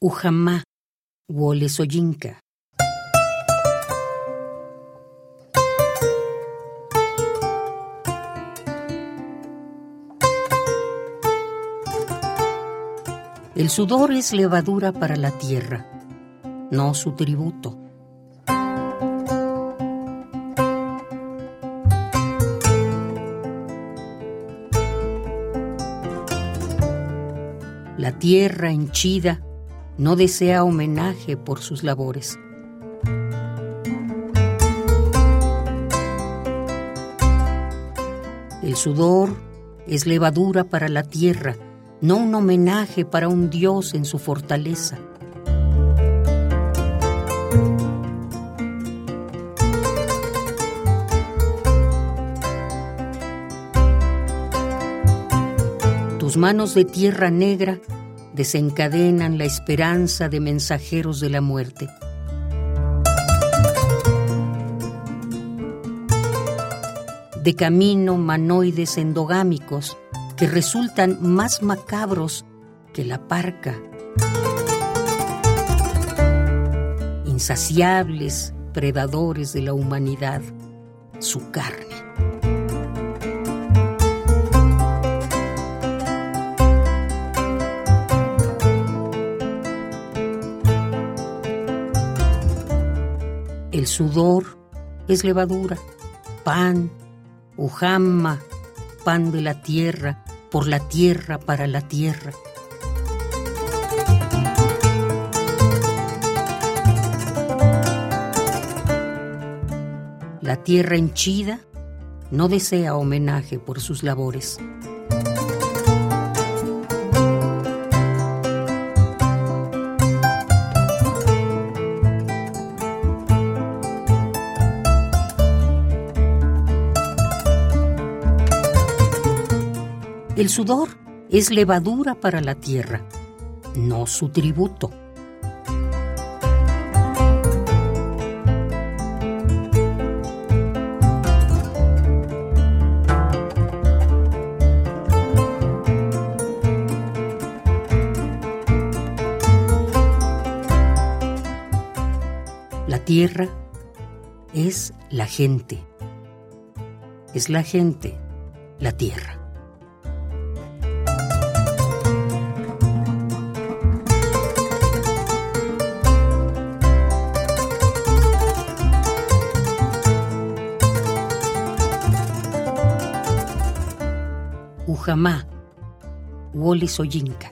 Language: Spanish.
Ujamá, Wole Soyinka. El sudor es levadura para la tierra, no su tributo. La tierra henchida no desea homenaje por sus labores. El sudor es levadura para la tierra, no un homenaje para un dios en su fortaleza. Tus manos de tierra negra desencadenan la esperanza de mensajeros de la muerte. De camino manoides endogámicos que resultan más macabros que la parca. Insaciables predadores de la humanidad, su carne. El sudor es levadura, pan, ujama, pan de la tierra, por la tierra, para la tierra. La tierra henchida no desea homenaje por sus labores. El sudor es levadura para la tierra, no su tributo. La tierra es la gente. Es la gente, la tierra. Ujamá, Wole Soyinka.